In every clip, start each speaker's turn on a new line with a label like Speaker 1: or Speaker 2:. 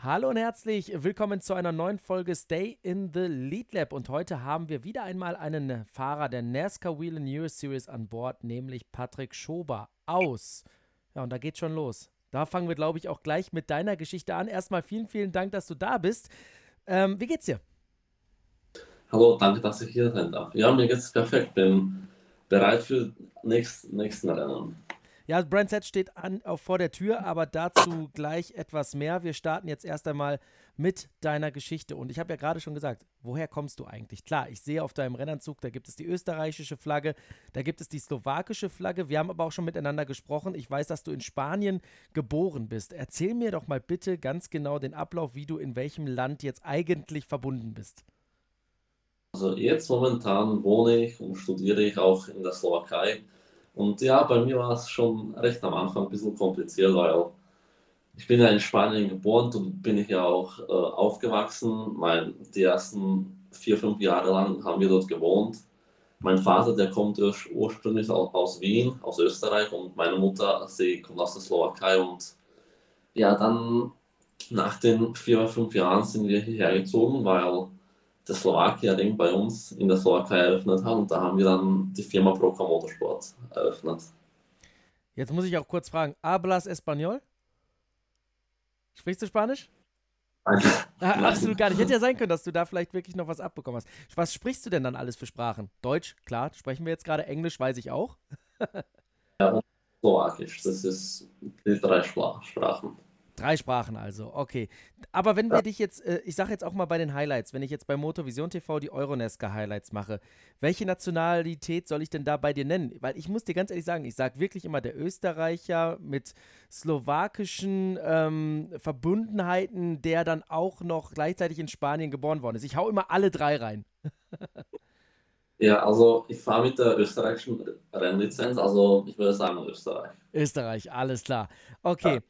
Speaker 1: Hallo und herzlich willkommen zu einer neuen Folge Stay in the Lead Lab. Und heute haben wir wieder einmal einen Fahrer der NASCAR Wheel News Series an Bord, nämlich Patrick Schober aus. Ja, und da geht schon los. Da fangen wir, glaube ich, auch gleich mit deiner Geschichte an. Erstmal vielen, vielen Dank, dass du da bist. Ähm, wie geht's dir?
Speaker 2: Hallo, danke, dass ich hier sein darf. Ja, mir geht's perfekt. Bin bereit für nächst, nächsten Rennen.
Speaker 1: Ja, Brand Set steht an, auch vor der Tür, aber dazu gleich etwas mehr. Wir starten jetzt erst einmal mit deiner Geschichte. Und ich habe ja gerade schon gesagt, woher kommst du eigentlich? Klar, ich sehe auf deinem Rennanzug, da gibt es die österreichische Flagge, da gibt es die slowakische Flagge. Wir haben aber auch schon miteinander gesprochen. Ich weiß, dass du in Spanien geboren bist. Erzähl mir doch mal bitte ganz genau den Ablauf, wie du in welchem Land jetzt eigentlich verbunden bist.
Speaker 2: Also jetzt momentan wohne ich und studiere ich auch in der Slowakei und ja, bei mir war es schon recht am Anfang ein bisschen kompliziert, weil ich bin ja in Spanien geboren und bin ich ja auch äh, aufgewachsen. Mein, die ersten vier, fünf Jahre lang haben wir dort gewohnt. Mein Vater, der kommt ursprünglich aus Wien, aus Österreich und meine Mutter, sie kommt aus der Slowakei und ja, dann nach den vier, fünf Jahren sind wir hierher gezogen, weil der Slowakia-Ring bei uns in der Slowakei eröffnet hat und da haben wir dann die Firma Proca Motorsport eröffnet.
Speaker 1: Jetzt muss ich auch kurz fragen, ¿Hablas Español? Sprichst du Spanisch?
Speaker 2: Nein.
Speaker 1: Ah, absolut gar nicht. Hätte ja sein können, dass du da vielleicht wirklich noch was abbekommen hast. Was sprichst du denn dann alles für Sprachen? Deutsch, klar, sprechen wir jetzt gerade. Englisch weiß ich auch.
Speaker 2: ja, und Slowakisch, das ist die drei Sprachen.
Speaker 1: Drei Sprachen also, okay. Aber wenn wir dich jetzt, äh, ich sage jetzt auch mal bei den Highlights, wenn ich jetzt bei Motorvision TV die Euronesca Highlights mache, welche Nationalität soll ich denn da bei dir nennen? Weil ich muss dir ganz ehrlich sagen, ich sage wirklich immer der Österreicher mit slowakischen ähm, Verbundenheiten, der dann auch noch gleichzeitig in Spanien geboren worden ist. Ich hau immer alle drei rein.
Speaker 2: Ja, also ich fahre mit der österreichischen Rennlizenz, also ich würde sagen Österreich.
Speaker 1: Österreich, alles klar. Okay. Ja.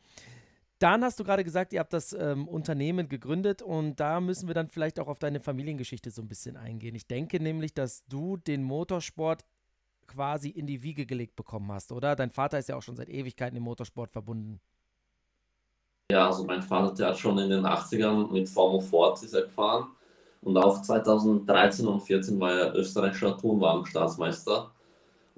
Speaker 1: Dann hast du gerade gesagt, ihr habt das ähm, Unternehmen gegründet und da müssen wir dann vielleicht auch auf deine Familiengeschichte so ein bisschen eingehen. Ich denke nämlich, dass du den Motorsport quasi in die Wiege gelegt bekommen hast, oder? Dein Vater ist ja auch schon seit Ewigkeiten im Motorsport verbunden.
Speaker 2: Ja, also mein Vater, der hat schon in den 80ern mit Formel Ford ist er gefahren und auch 2013 und 2014 war er österreichischer Turnwagenstaatsmeister.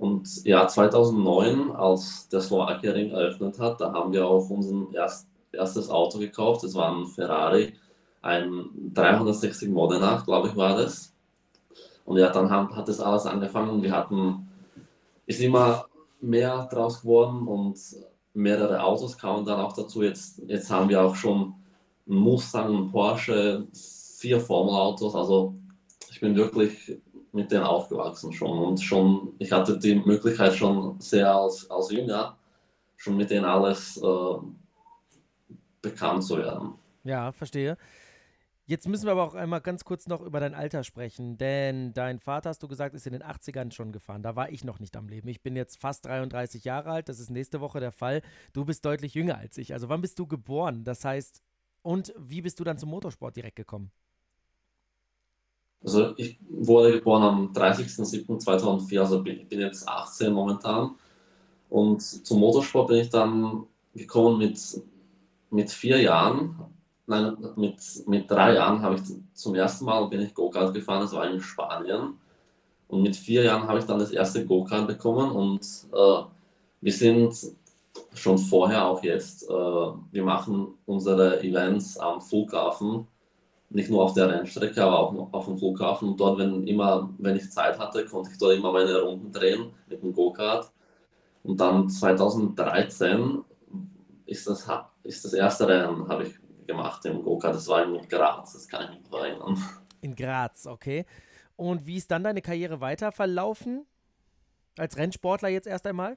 Speaker 2: Und ja, 2009, als der Slowakia Ring eröffnet hat, da haben wir auch unseren ersten erstes Auto gekauft. Das war ein Ferrari, ein 360 Modena, glaube ich, war das. Und ja, dann haben, hat das alles angefangen. Wir hatten, ist immer mehr draus geworden und mehrere Autos kamen dann auch dazu. Jetzt, jetzt haben wir auch schon einen Mustang, einen Porsche, vier Formelautos. Also ich bin wirklich mit denen aufgewachsen schon und schon, ich hatte die Möglichkeit schon sehr als, als Jünger, schon mit denen alles äh, bekannt zu werden.
Speaker 1: Ja, verstehe. Jetzt müssen wir aber auch einmal ganz kurz noch über dein Alter sprechen, denn dein Vater, hast du gesagt, ist in den 80ern schon gefahren. Da war ich noch nicht am Leben. Ich bin jetzt fast 33 Jahre alt, das ist nächste Woche der Fall. Du bist deutlich jünger als ich. Also wann bist du geboren? Das heißt, und wie bist du dann zum Motorsport direkt gekommen?
Speaker 2: Also ich wurde geboren am 30.07.2004, also ich bin jetzt 18 momentan. Und zum Motorsport bin ich dann gekommen mit mit vier Jahren, nein, mit, mit drei Jahren habe ich zum ersten Mal bin ich Go-Kart gefahren, das war in Spanien. Und mit vier Jahren habe ich dann das erste Go-Kart bekommen und äh, wir sind schon vorher, auch jetzt, äh, wir machen unsere Events am Flughafen, nicht nur auf der Rennstrecke, aber auch auf dem Flughafen. Und dort, wenn immer, wenn ich Zeit hatte, konnte ich dort immer meine Runden drehen mit dem Go-Kart. Und dann 2013 ist das, ist das erste Rennen, habe ich gemacht im Go-Kart. Das war in Graz, das kann ich mich erinnern.
Speaker 1: In Graz, okay. Und wie ist dann deine Karriere weiter verlaufen? Als Rennsportler jetzt erst einmal?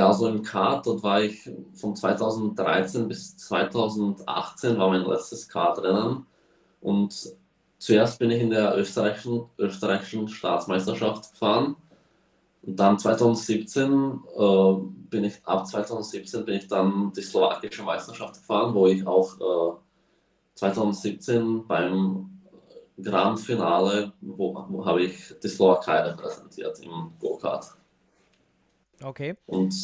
Speaker 2: Ja, also im Kart, dort war ich von 2013 bis 2018 war mein letztes Kartrennen. Und zuerst bin ich in der österreichischen, österreichischen Staatsmeisterschaft gefahren. Und dann 2017 äh, bin ich, ab 2017 bin ich dann die slowakische Meisterschaft gefahren, wo ich auch äh, 2017 beim Grand Finale, wo, wo habe ich die Slowakei repräsentiert im Go-Kart.
Speaker 1: Okay.
Speaker 2: Und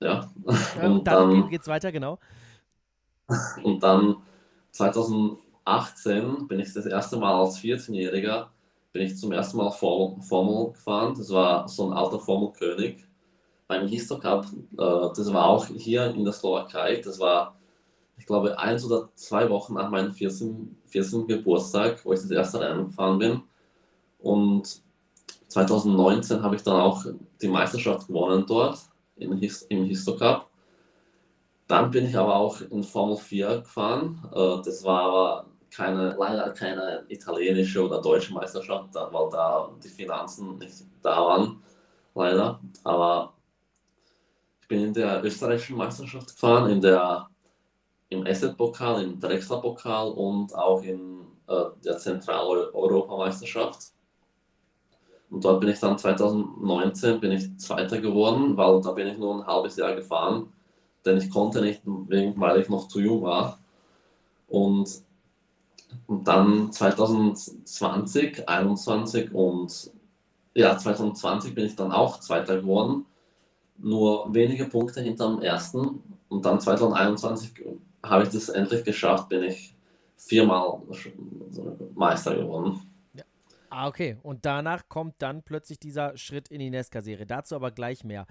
Speaker 2: ja.
Speaker 1: Und, und dann, dann geht es weiter, genau.
Speaker 2: Und dann 2018 bin ich das erste Mal als 14-Jähriger bin ich zum ersten Mal Formel gefahren. Das war so ein alter Formelkönig beim Histo Cup. Äh, das war auch hier in der Slowakei. Das war, ich glaube, eins oder zwei Wochen nach meinem 14. 14. Geburtstag, wo ich das erste Rennen gefahren bin. Und 2019 habe ich dann auch die Meisterschaft gewonnen dort im, His im Histo. Dann bin ich aber auch in Formel 4 gefahren. Äh, das war aber keine, leider keine italienische oder deutsche Meisterschaft, weil da die Finanzen nicht da waren, leider. Aber ich bin in der österreichischen Meisterschaft gefahren, in der, im Asset-Pokal, im Drexler-Pokal und auch in äh, der Zentraleuropameisterschaft. Und dort bin ich dann 2019 bin ich Zweiter geworden, weil da bin ich nur ein halbes Jahr gefahren, denn ich konnte nicht, weil ich noch zu jung war. Und und dann 2020, 2021 und ja, 2020 bin ich dann auch Zweiter geworden. Nur wenige Punkte hinterm ersten. Und dann 2021 habe ich das endlich geschafft, bin ich viermal Meister geworden.
Speaker 1: Ah, okay. Und danach kommt dann plötzlich dieser Schritt in die Nesca-Serie. Dazu aber gleich mehr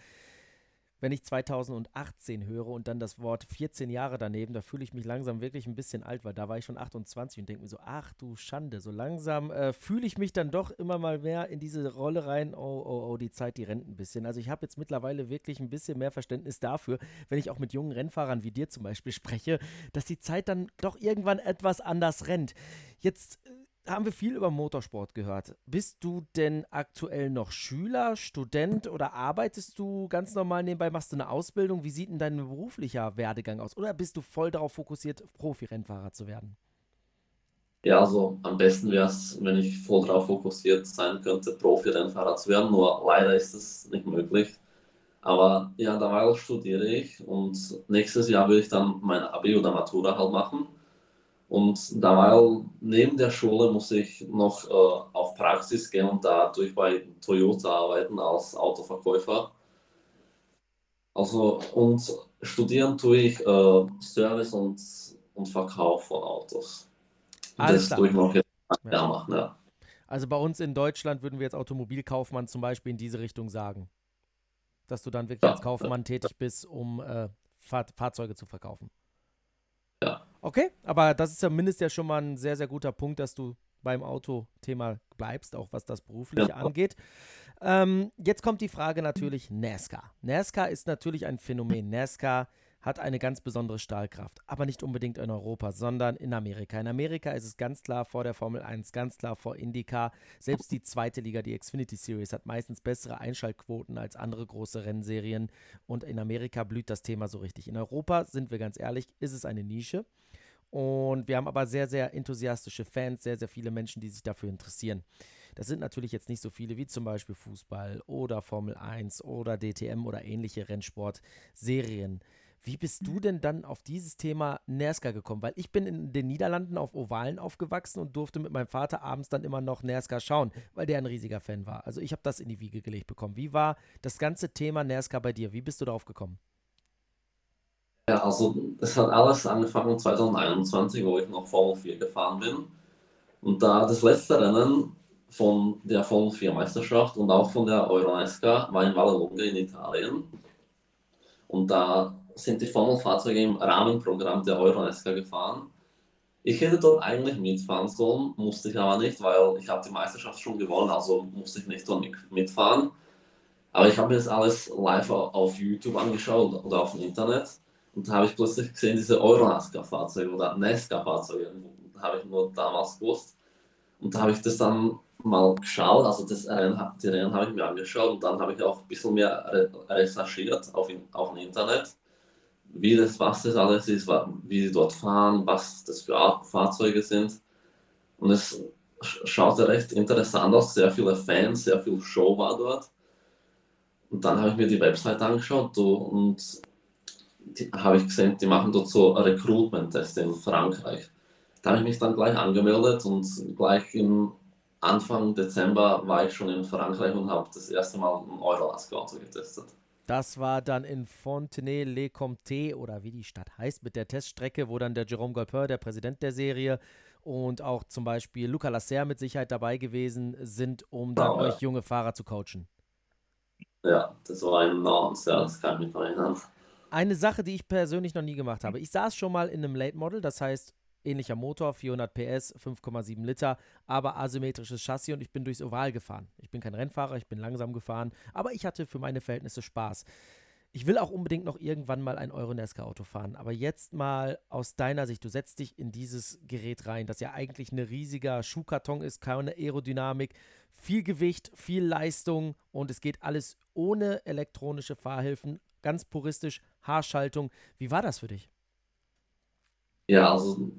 Speaker 1: wenn ich 2018 höre und dann das Wort 14 Jahre daneben, da fühle ich mich langsam wirklich ein bisschen alt, weil da war ich schon 28 und denke mir so, ach du Schande, so langsam äh, fühle ich mich dann doch immer mal mehr in diese Rolle rein, oh, oh, oh, die Zeit, die rennt ein bisschen. Also ich habe jetzt mittlerweile wirklich ein bisschen mehr Verständnis dafür, wenn ich auch mit jungen Rennfahrern wie dir zum Beispiel spreche, dass die Zeit dann doch irgendwann etwas anders rennt. Jetzt äh, haben wir viel über Motorsport gehört. Bist du denn aktuell noch Schüler, Student oder arbeitest du ganz normal nebenbei? Machst du eine Ausbildung? Wie sieht denn dein beruflicher Werdegang aus? Oder bist du voll darauf fokussiert, Profi-Rennfahrer zu werden?
Speaker 2: Ja, also am besten wäre es, wenn ich voll darauf fokussiert sein könnte, Profi-Rennfahrer zu werden. Nur leider ist es nicht möglich. Aber ja, dabei studiere ich und nächstes Jahr will ich dann mein Abi oder Matura halt machen. Und dabei neben der Schule muss ich noch äh, auf Praxis gehen und dadurch bei Toyota arbeiten als Autoverkäufer. Also und studieren tue ich äh, Service und, und Verkauf von Autos.
Speaker 1: Alles das tue ich noch jetzt
Speaker 2: ja. machen, ja.
Speaker 1: Also bei uns in Deutschland würden wir jetzt Automobilkaufmann zum Beispiel in diese Richtung sagen. Dass du dann wirklich ja, als Kaufmann tätig bist, um äh, Fahr Fahrzeuge zu verkaufen. Okay, aber das ist zumindest ja schon mal ein sehr, sehr guter Punkt, dass du beim Autothema bleibst, auch was das Berufliche ja. angeht. Ähm, jetzt kommt die Frage natürlich NASCAR. NASCAR ist natürlich ein Phänomen. NASCAR hat eine ganz besondere Stahlkraft, aber nicht unbedingt in Europa, sondern in Amerika. In Amerika ist es ganz klar vor der Formel 1, ganz klar vor IndyCar. Selbst die zweite Liga, die Xfinity Series, hat meistens bessere Einschaltquoten als andere große Rennserien und in Amerika blüht das Thema so richtig. In Europa, sind wir ganz ehrlich, ist es eine Nische. Und wir haben aber sehr, sehr enthusiastische Fans, sehr, sehr viele Menschen, die sich dafür interessieren. Das sind natürlich jetzt nicht so viele wie zum Beispiel Fußball oder Formel 1 oder DTM oder ähnliche Rennsportserien. Wie bist du denn dann auf dieses Thema NASCAR gekommen? Weil ich bin in den Niederlanden auf Ovalen aufgewachsen und durfte mit meinem Vater abends dann immer noch NASCAR schauen, weil der ein riesiger Fan war. Also ich habe das in die Wiege gelegt bekommen. Wie war das ganze Thema NASCAR bei dir? Wie bist du darauf gekommen?
Speaker 2: Ja, also es hat alles angefangen 2021, wo ich noch Formel 4 gefahren bin. Und da das letzte Rennen von der Formel 4 Meisterschaft und auch von der Euronesca war in Vallelunga in Italien. Und da sind die Formelfahrzeuge im Rahmenprogramm der Euronesca gefahren. Ich hätte dort eigentlich mitfahren sollen, musste ich aber nicht, weil ich habe die Meisterschaft schon gewonnen, also musste ich nicht dort mitfahren. Aber ich habe mir das alles live auf YouTube angeschaut oder auf dem Internet und da habe ich plötzlich gesehen, diese Euronesca-Fahrzeuge oder Nesca-Fahrzeuge, habe ich nur damals gewusst. Und da habe ich das dann mal geschaut, also das die Rennen habe ich mir angeschaut und dann habe ich auch ein bisschen mehr recherchiert auf, auf dem Internet wie das, was das alles ist, wie sie dort fahren, was das für Art Fahrzeuge sind. Und es schaute recht interessant aus, sehr viele Fans, sehr viel Show war dort. Und dann habe ich mir die Website angeschaut und habe ich gesehen, die machen dort so Recruitment-Tests in Frankreich. Da habe ich mich dann gleich angemeldet und gleich im Anfang Dezember war ich schon in Frankreich und habe das erste Mal ein Eurolask-Auto getestet.
Speaker 1: Das war dann in Fontenay-le-Comté oder wie die Stadt heißt, mit der Teststrecke, wo dann der Jérôme Golpin, der Präsident der Serie, und auch zum Beispiel Luca Lasser mit Sicherheit dabei gewesen sind, um dann oh, euch junge Fahrer zu coachen.
Speaker 2: Ja, das war ein Nance, ja, das kann ich mich noch erinnern.
Speaker 1: Eine Sache, die ich persönlich noch nie gemacht habe. Ich saß schon mal in einem Late Model, das heißt ähnlicher Motor, 400 PS, 5,7 Liter, aber asymmetrisches Chassis und ich bin durchs Oval gefahren. Ich bin kein Rennfahrer, ich bin langsam gefahren, aber ich hatte für meine Verhältnisse Spaß. Ich will auch unbedingt noch irgendwann mal ein Euronesca-Auto fahren, aber jetzt mal aus deiner Sicht, du setzt dich in dieses Gerät rein, das ja eigentlich ein riesiger Schuhkarton ist, keine Aerodynamik, viel Gewicht, viel Leistung und es geht alles ohne elektronische Fahrhilfen, ganz puristisch, Haarschaltung. Wie war das für dich?
Speaker 2: Ja, also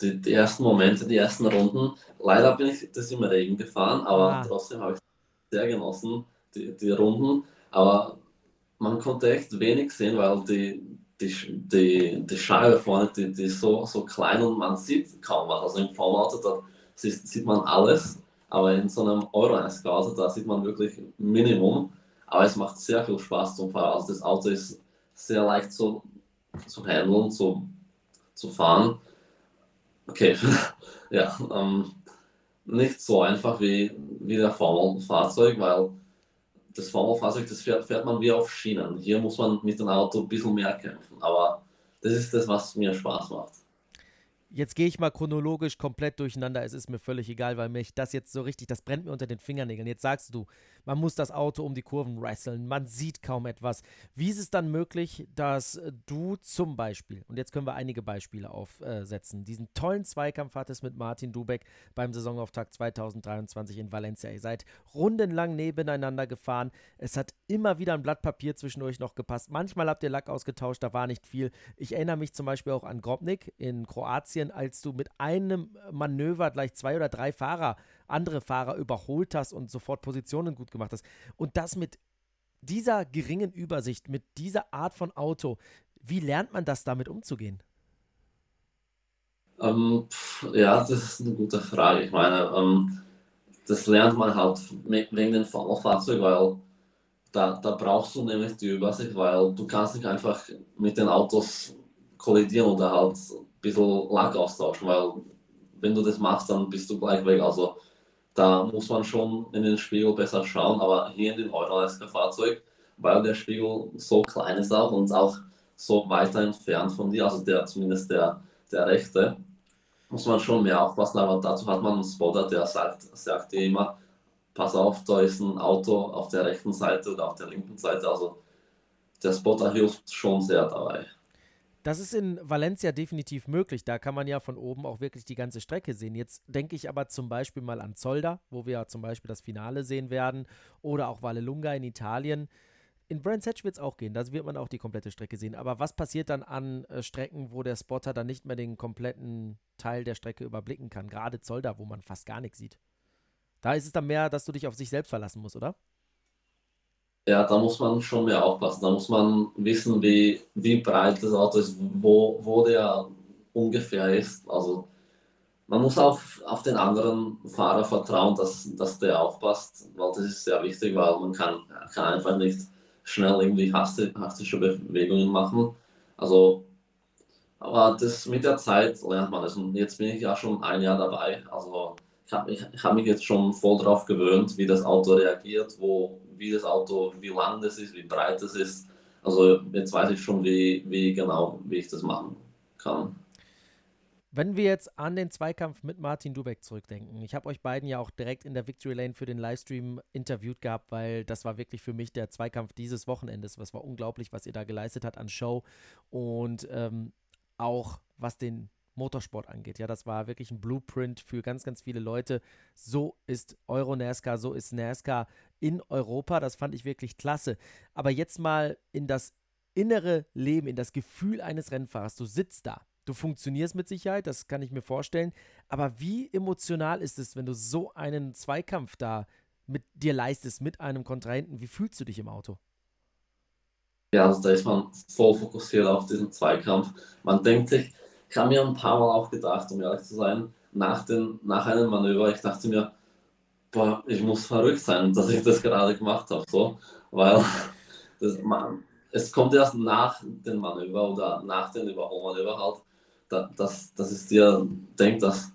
Speaker 2: die, die, ersten Momente, die ersten Runden. Leider bin ich das im Regen gefahren, aber ah. trotzdem habe ich sehr genossen, die, die Runden. Aber man konnte echt wenig sehen, weil die, die, die, die Scheibe vorne, die, die ist so, so klein und man sieht kaum was. Also im Formauto, da sieht, sieht man alles, aber in so einem Euro-Auto, da sieht man wirklich Minimum. Aber es macht sehr viel Spaß zum Fahren. Also das Auto ist sehr leicht zu, zu handeln, zu, zu fahren. Okay, ja, ähm, nicht so einfach wie, wie der Formelfahrzeug, weil das Formelfahrzeug, das fährt, fährt man wie auf Schienen. Hier muss man mit dem Auto ein bisschen mehr kämpfen, aber das ist das, was mir Spaß macht.
Speaker 1: Jetzt gehe ich mal chronologisch komplett durcheinander. Es ist mir völlig egal, weil mich das jetzt so richtig, das brennt mir unter den Fingernägeln. Jetzt sagst du, man muss das Auto um die Kurven wresteln, man sieht kaum etwas. Wie ist es dann möglich, dass du zum Beispiel, und jetzt können wir einige Beispiele aufsetzen, diesen tollen Zweikampf hattest mit Martin Dubeck beim Saisonauftakt 2023 in Valencia. Ihr seid rundenlang nebeneinander gefahren. Es hat immer wieder ein Blatt Papier zwischen euch noch gepasst. Manchmal habt ihr Lack ausgetauscht, da war nicht viel. Ich erinnere mich zum Beispiel auch an Grobnik in Kroatien, als du mit einem Manöver gleich zwei oder drei Fahrer andere Fahrer überholt hast und sofort Positionen gut gemacht hast. Und das mit dieser geringen Übersicht, mit dieser Art von Auto, wie lernt man das damit umzugehen?
Speaker 2: Ähm, ja, das ist eine gute Frage. Ich meine, ähm, das lernt man halt wegen dem Fahrzeug, weil da, da brauchst du nämlich die Übersicht, weil du kannst nicht einfach mit den Autos kollidieren oder halt ein bisschen Lack austauschen, weil wenn du das machst, dann bist du gleich weg. Also da muss man schon in den Spiegel besser schauen, aber hier in dem Euralesker-Fahrzeug, weil der Spiegel so klein ist auch und auch so weiter entfernt von dir, also der zumindest der, der rechte, muss man schon mehr aufpassen, aber dazu hat man einen Spotter, der sagt, sagt dir immer, pass auf, da ist ein Auto auf der rechten Seite oder auf der linken Seite, also der Spotter hilft schon sehr dabei.
Speaker 1: Das ist in Valencia definitiv möglich. Da kann man ja von oben auch wirklich die ganze Strecke sehen. Jetzt denke ich aber zum Beispiel mal an Zolda, wo wir zum Beispiel das Finale sehen werden, oder auch Vallelunga in Italien. In Brands Hatch wird es auch gehen, da wird man auch die komplette Strecke sehen. Aber was passiert dann an äh, Strecken, wo der Spotter dann nicht mehr den kompletten Teil der Strecke überblicken kann? Gerade Zolda, wo man fast gar nichts sieht. Da ist es dann mehr, dass du dich auf sich selbst verlassen musst, oder?
Speaker 2: Ja, da muss man schon mehr aufpassen. Da muss man wissen, wie, wie breit das Auto ist, wo, wo der ungefähr ist. Also man muss auch auf den anderen Fahrer vertrauen, dass, dass der aufpasst, weil das ist sehr wichtig, weil man kann, kann einfach nicht schnell irgendwie hastige Bewegungen machen. Also, aber das mit der Zeit lernt man es. Und jetzt bin ich ja schon ein Jahr dabei. Also ich habe ich, ich hab mich jetzt schon voll drauf gewöhnt, wie das Auto reagiert, wo, wie das Auto, wie lang das ist, wie breit das ist. Also jetzt weiß ich schon, wie, wie genau, wie ich das machen kann.
Speaker 1: Wenn wir jetzt an den Zweikampf mit Martin Dubeck zurückdenken, ich habe euch beiden ja auch direkt in der Victory Lane für den Livestream interviewt gehabt, weil das war wirklich für mich der Zweikampf dieses Wochenendes. Was war unglaublich, was ihr da geleistet habt an Show und ähm, auch was den Motorsport angeht. Ja, das war wirklich ein Blueprint für ganz, ganz viele Leute. So ist Euro NASCAR, so ist NASCAR in Europa. Das fand ich wirklich klasse. Aber jetzt mal in das innere Leben, in das Gefühl eines Rennfahrers. Du sitzt da. Du funktionierst mit Sicherheit, das kann ich mir vorstellen. Aber wie emotional ist es, wenn du so einen Zweikampf da mit dir leistest, mit einem Kontrahenten? Wie fühlst du dich im Auto?
Speaker 2: Ja, also da ist man voll fokussiert auf diesen Zweikampf. Man denkt sich, ich habe mir ein paar Mal auch gedacht, um ehrlich zu sein, nach, den, nach einem Manöver, ich dachte mir, boah, ich muss verrückt sein, dass ich das gerade gemacht habe, so, weil das, man, es kommt erst nach dem Manöver oder nach dem Überholmanöver halt, da, dass, dass es dir denkt, dass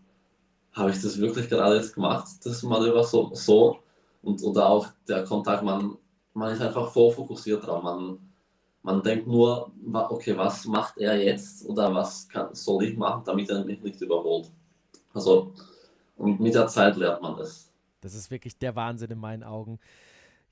Speaker 2: habe ich das wirklich gerade jetzt gemacht, das Manöver so, so und oder auch der Kontakt, man, man ist einfach voll fokussiert drauf, man, man denkt nur, okay, was macht er jetzt oder was kann, soll ich machen, damit er mich nicht überholt. Also, und mit der Zeit lernt man das.
Speaker 1: Das ist wirklich der Wahnsinn in meinen Augen.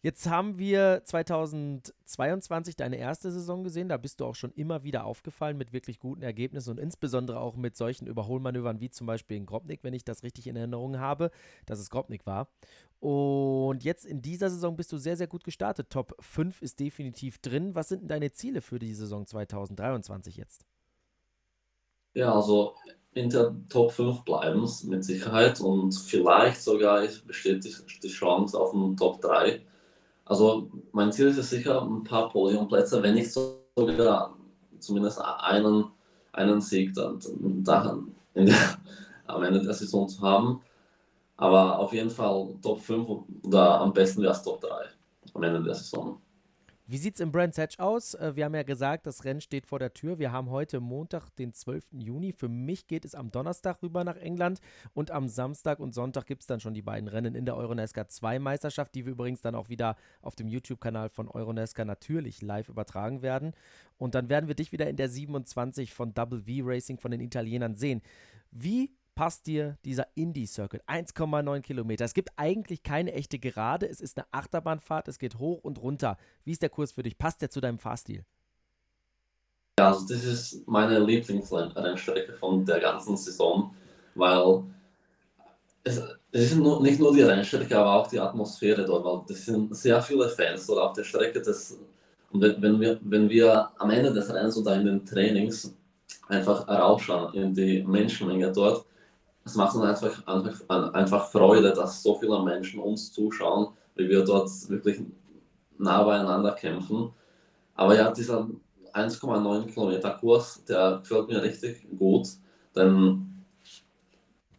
Speaker 1: Jetzt haben wir 2022 deine erste Saison gesehen. Da bist du auch schon immer wieder aufgefallen mit wirklich guten Ergebnissen und insbesondere auch mit solchen Überholmanövern wie zum Beispiel in Grobnik, wenn ich das richtig in Erinnerung habe, dass es Grobnik war. Und jetzt in dieser Saison bist du sehr, sehr gut gestartet. Top 5 ist definitiv drin. Was sind denn deine Ziele für die Saison 2023 jetzt?
Speaker 2: Ja, also in der Top 5 bleiben mit Sicherheit und vielleicht sogar besteht die, Chance auf einen Top 3. Also mein Ziel ist sicher ein paar Podiumplätze, wenn nicht sogar zumindest einen, einen Sieg dann, dann der, am Ende der Saison zu haben. Aber auf jeden Fall Top 5 oder am besten wäre es Top 3 am Ende der Saison.
Speaker 1: Wie sieht es im Brands Hatch aus? Äh, wir haben ja gesagt, das Rennen steht vor der Tür. Wir haben heute Montag, den 12. Juni. Für mich geht es am Donnerstag rüber nach England und am Samstag und Sonntag gibt es dann schon die beiden Rennen in der Euronesca 2 Meisterschaft, die wir übrigens dann auch wieder auf dem YouTube-Kanal von Euronesca natürlich live übertragen werden. Und dann werden wir dich wieder in der 27 von Double V Racing von den Italienern sehen. Wie passt dir dieser Indie-Circuit? 1,9 Kilometer. Es gibt eigentlich keine echte Gerade. Es ist eine Achterbahnfahrt. Es geht hoch und runter. Wie ist der Kurs für dich? Passt der zu deinem Fahrstil?
Speaker 2: Ja, also das ist meine Lieblingsrennstrecke von der ganzen Saison, weil es, es ist nur, nicht nur die Rennstrecke, aber auch die Atmosphäre dort, weil das sind sehr viele Fans dort auf der Strecke. Das, und wenn wir, wenn wir am Ende des Rennens oder in den Trainings einfach rausschauen in die Menschenmenge dort, es macht uns einfach, einfach, einfach Freude, dass so viele Menschen uns zuschauen, wie wir dort wirklich nah beieinander kämpfen. Aber ja, dieser 1,9 Kilometer Kurs, der gefällt mir richtig gut, denn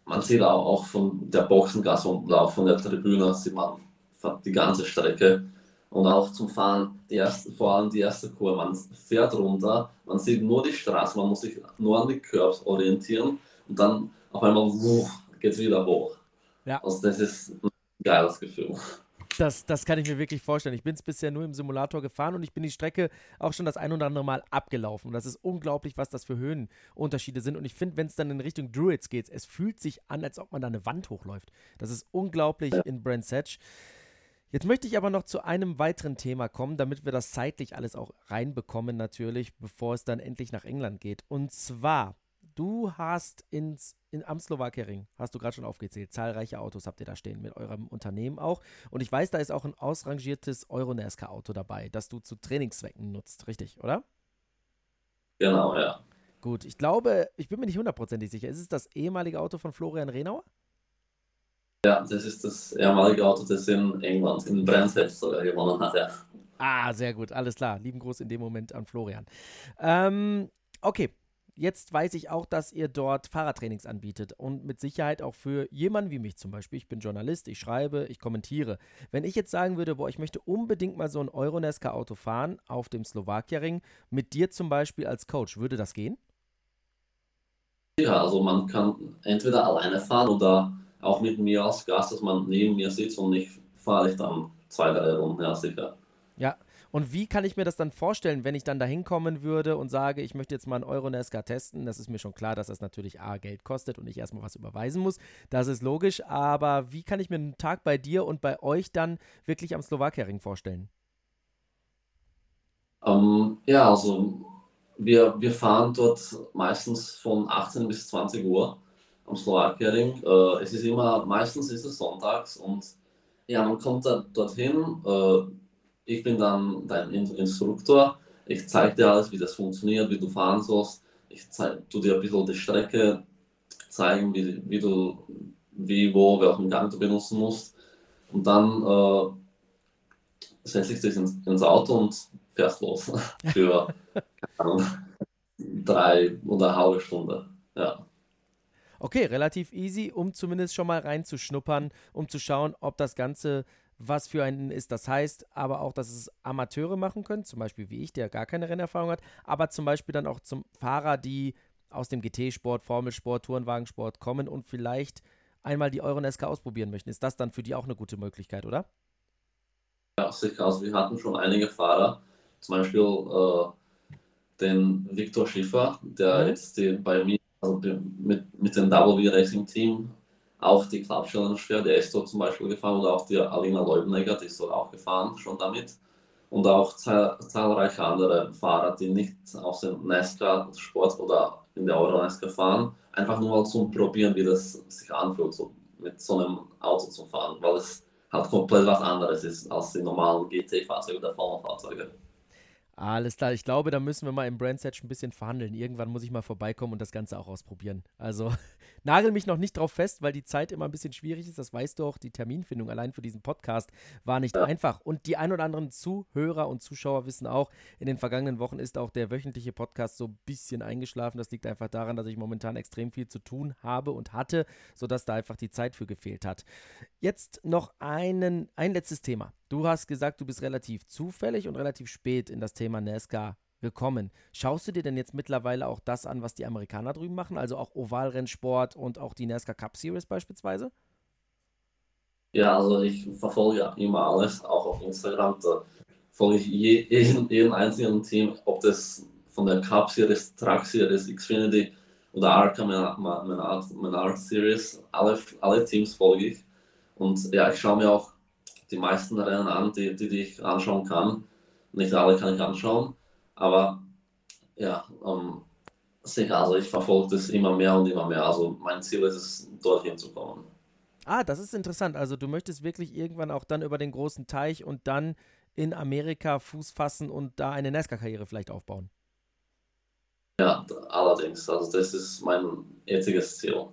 Speaker 2: man sieht auch, von der Boxengasse und auch von der Tribüne sieht man die ganze Strecke und auch zum Fahren, erste, vor allem die erste Kurve, man fährt runter, man sieht nur die Straße, man muss sich nur an die Curbs orientieren und dann auf einmal geht es wieder hoch. Ja. Also das ist ein geiles Gefühl.
Speaker 1: Das, das kann ich mir wirklich vorstellen. Ich bin es bisher nur im Simulator gefahren und ich bin die Strecke auch schon das ein oder andere Mal abgelaufen. Und das ist unglaublich, was das für Höhenunterschiede sind. Und ich finde, wenn es dann in Richtung Druids geht, es fühlt sich an, als ob man da eine Wand hochläuft. Das ist unglaublich ja. in Brands Hatch. Jetzt möchte ich aber noch zu einem weiteren Thema kommen, damit wir das zeitlich alles auch reinbekommen, natürlich, bevor es dann endlich nach England geht. Und zwar Du hast ins, in, am Slowakering, hast du gerade schon aufgezählt, zahlreiche Autos habt ihr da stehen mit eurem Unternehmen auch. Und ich weiß, da ist auch ein ausrangiertes Euronesca-Auto dabei, das du zu Trainingszwecken nutzt, richtig, oder?
Speaker 2: Genau, ja.
Speaker 1: Gut, ich glaube, ich bin mir nicht hundertprozentig sicher. Ist es das ehemalige Auto von Florian Renauer?
Speaker 2: Ja, das ist das ehemalige Auto, das in England, in Brentford sogar gewonnen hat, ja.
Speaker 1: Ah, sehr gut, alles klar. Lieben Gruß in dem Moment an Florian. Ähm, okay, Jetzt weiß ich auch, dass ihr dort Fahrradtrainings anbietet und mit Sicherheit auch für jemanden wie mich zum Beispiel. Ich bin Journalist, ich schreibe, ich kommentiere. Wenn ich jetzt sagen würde, boah, ich möchte unbedingt mal so ein Euronesca-Auto fahren auf dem Slowakia-Ring, mit dir zum Beispiel als Coach, würde das gehen?
Speaker 2: Ja, also man kann entweder alleine fahren oder auch mit mir als Gast, dass man neben mir sitzt und ich fahre ich dann zwei, drei Runden, ja sicher.
Speaker 1: Ja, und wie kann ich mir das dann vorstellen, wenn ich dann da hinkommen würde und sage, ich möchte jetzt mal einen Euronesca testen? Das ist mir schon klar, dass das natürlich A, Geld kostet und ich erstmal was überweisen muss. Das ist logisch. Aber wie kann ich mir einen Tag bei dir und bei euch dann wirklich am Slowakia-Ring vorstellen?
Speaker 2: Ähm, ja, also wir, wir fahren dort meistens von 18 bis 20 Uhr am Slowakia-Ring. Äh, es ist immer, meistens ist es sonntags und ja, man kommt da dorthin. Äh, ich bin dann dein Instruktor. Ich zeige dir alles, wie das funktioniert, wie du fahren sollst. Ich zeig, tu dir ein bisschen die Strecke zeigen, wie, wie du, wie, wo, welchen Gang du benutzen musst. Und dann äh, setze ich dich ins, ins, Auto und fährst los für Ahnung, drei oder eine halbe Stunde. Ja.
Speaker 1: Okay, relativ easy, um zumindest schon mal reinzuschnuppern, um zu schauen, ob das Ganze was für einen ist. Das heißt aber auch, dass es Amateure machen können, zum Beispiel wie ich, der gar keine Rennerfahrung hat, aber zum Beispiel dann auch zum Fahrer, die aus dem GT-Sport, Formelsport, Tourenwagensport kommen und vielleicht einmal die Euronesca ausprobieren möchten. Ist das dann für die auch eine gute Möglichkeit, oder?
Speaker 2: Ja, sicher. Also wir hatten schon einige Fahrer, zum Beispiel äh, den Viktor Schiffer, der mhm. jetzt die, bei mir also mit, mit dem W Racing Team auch die Club Challenge fährt. Der ist dort zum Beispiel gefahren oder auch die Alina Leubenegger, die ist dort auch gefahren, schon damit. Und auch zahlreiche andere Fahrer, die nicht aus dem NASCAR-Sport oder in der Euro-NASCAR fahren, einfach nur mal zum Probieren, wie das sich anfühlt, so mit so einem Auto zu fahren, weil es halt komplett was anderes ist als die normalen GT-Fahrzeuge oder Formel-Fahrzeuge.
Speaker 1: Alles klar, ich glaube, da müssen wir mal im Brandsetch ein bisschen verhandeln. Irgendwann muss ich mal vorbeikommen und das Ganze auch ausprobieren. Also nagel mich noch nicht drauf fest, weil die Zeit immer ein bisschen schwierig ist. Das weißt du auch. Die Terminfindung allein für diesen Podcast war nicht ja. einfach. Und die ein oder anderen Zuhörer und Zuschauer wissen auch, in den vergangenen Wochen ist auch der wöchentliche Podcast so ein bisschen eingeschlafen. Das liegt einfach daran, dass ich momentan extrem viel zu tun habe und hatte, sodass da einfach die Zeit für gefehlt hat. Jetzt noch einen, ein letztes Thema. Du hast gesagt, du bist relativ zufällig und relativ spät in das Thema NASCAR gekommen. Schaust du dir denn jetzt mittlerweile auch das an, was die Amerikaner drüben machen, also auch Ovalrennsport und auch die NASCAR Cup Series beispielsweise?
Speaker 2: Ja, also ich verfolge immer alles, auch auf Instagram. Da folge ich jeden, jeden einzelnen Team, ob das von der Cup Series, Truck Series, Xfinity oder Arca Menard Series, alle, alle Teams folge ich. Und ja, ich schaue mir auch die meisten Rennen an, die, die, die ich anschauen kann. Nicht alle kann ich anschauen, aber ja, ähm, sicher, also ich verfolge das immer mehr und immer mehr. Also mein Ziel ist es, dorthin zu kommen.
Speaker 1: Ah, das ist interessant. Also du möchtest wirklich irgendwann auch dann über den großen Teich und dann in Amerika Fuß fassen und da eine NASCAR-Karriere vielleicht aufbauen.
Speaker 2: Ja, allerdings. Also das ist mein jetziges Ziel.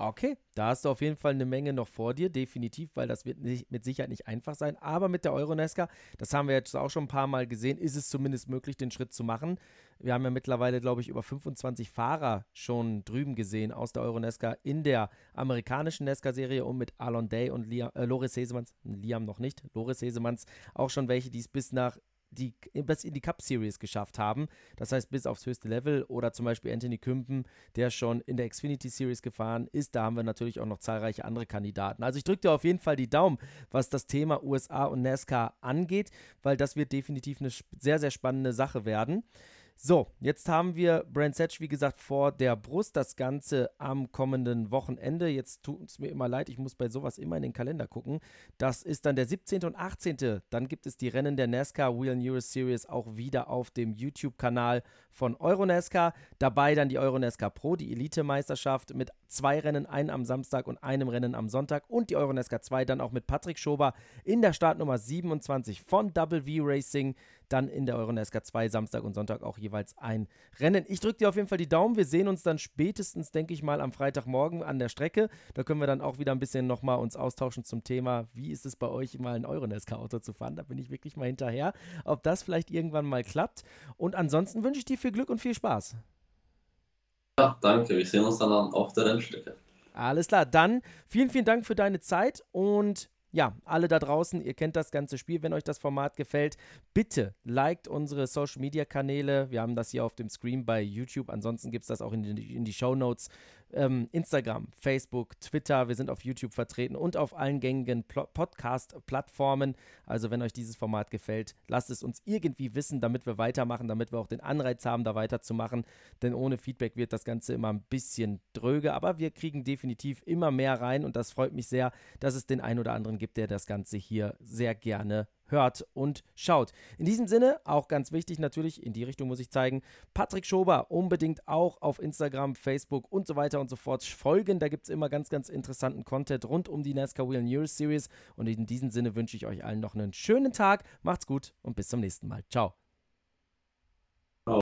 Speaker 1: Okay, da hast du auf jeden Fall eine Menge noch vor dir, definitiv, weil das wird nicht, mit Sicherheit nicht einfach sein. Aber mit der Euronesca, das haben wir jetzt auch schon ein paar Mal gesehen, ist es zumindest möglich, den Schritt zu machen. Wir haben ja mittlerweile, glaube ich, über 25 Fahrer schon drüben gesehen aus der Euronesca in der amerikanischen Nesca-Serie und mit Alon Day und Liam, äh, Loris Hesemanns, Liam noch nicht, Loris Hesemanns, auch schon welche, die es bis nach die bis in die Cup Series geschafft haben. Das heißt, bis aufs höchste Level. Oder zum Beispiel Anthony Kümpen, der schon in der Xfinity Series gefahren ist. Da haben wir natürlich auch noch zahlreiche andere Kandidaten. Also ich drücke dir auf jeden Fall die Daumen, was das Thema USA und NASCAR angeht, weil das wird definitiv eine sehr, sehr spannende Sache werden. So, jetzt haben wir Brand Setch, wie gesagt, vor der Brust. Das Ganze am kommenden Wochenende. Jetzt tut es mir immer leid, ich muss bei sowas immer in den Kalender gucken. Das ist dann der 17. und 18. Dann gibt es die Rennen der NASCAR Wheel Euro Series auch wieder auf dem YouTube-Kanal von Euronascar. Dabei dann die Euronascar Pro, die Elite-Meisterschaft mit zwei Rennen, einen am Samstag und einem Rennen am Sonntag. Und die Euronascar 2 dann auch mit Patrick Schober in der Startnummer 27 von Double V Racing dann in der Euronesca 2 Samstag und Sonntag auch jeweils ein Rennen. Ich drücke dir auf jeden Fall die Daumen. Wir sehen uns dann spätestens, denke ich mal, am Freitagmorgen an der Strecke. Da können wir dann auch wieder ein bisschen nochmal uns austauschen zum Thema, wie ist es bei euch mal ein Euronesca-Auto zu fahren. Da bin ich wirklich mal hinterher, ob das vielleicht irgendwann mal klappt. Und ansonsten wünsche ich dir viel Glück und viel Spaß.
Speaker 2: Ja, danke. Wir sehen uns dann auf der Rennstrecke.
Speaker 1: Alles klar, dann vielen, vielen Dank für deine Zeit und ja, alle da draußen, ihr kennt das ganze Spiel. Wenn euch das Format gefällt, bitte liked unsere Social Media Kanäle. Wir haben das hier auf dem Screen bei YouTube. Ansonsten gibt es das auch in die, in die Show Notes ähm, Instagram, Facebook, Twitter. Wir sind auf YouTube vertreten und auf allen gängigen Podcast-Plattformen. Also, wenn euch dieses Format gefällt, lasst es uns irgendwie wissen, damit wir weitermachen, damit wir auch den Anreiz haben, da weiterzumachen. Denn ohne Feedback wird das Ganze immer ein bisschen dröge. Aber wir kriegen definitiv immer mehr rein und das freut mich sehr, dass es den einen oder anderen gibt, der das Ganze hier sehr gerne hört und schaut. In diesem Sinne, auch ganz wichtig natürlich, in die Richtung muss ich zeigen, Patrick Schober unbedingt auch auf Instagram, Facebook und so weiter und so fort folgen. Da gibt es immer ganz, ganz interessanten Content rund um die NASCAR Wheel News Series. Und in diesem Sinne wünsche ich euch allen noch einen schönen Tag. Macht's gut und bis zum nächsten Mal. Ciao.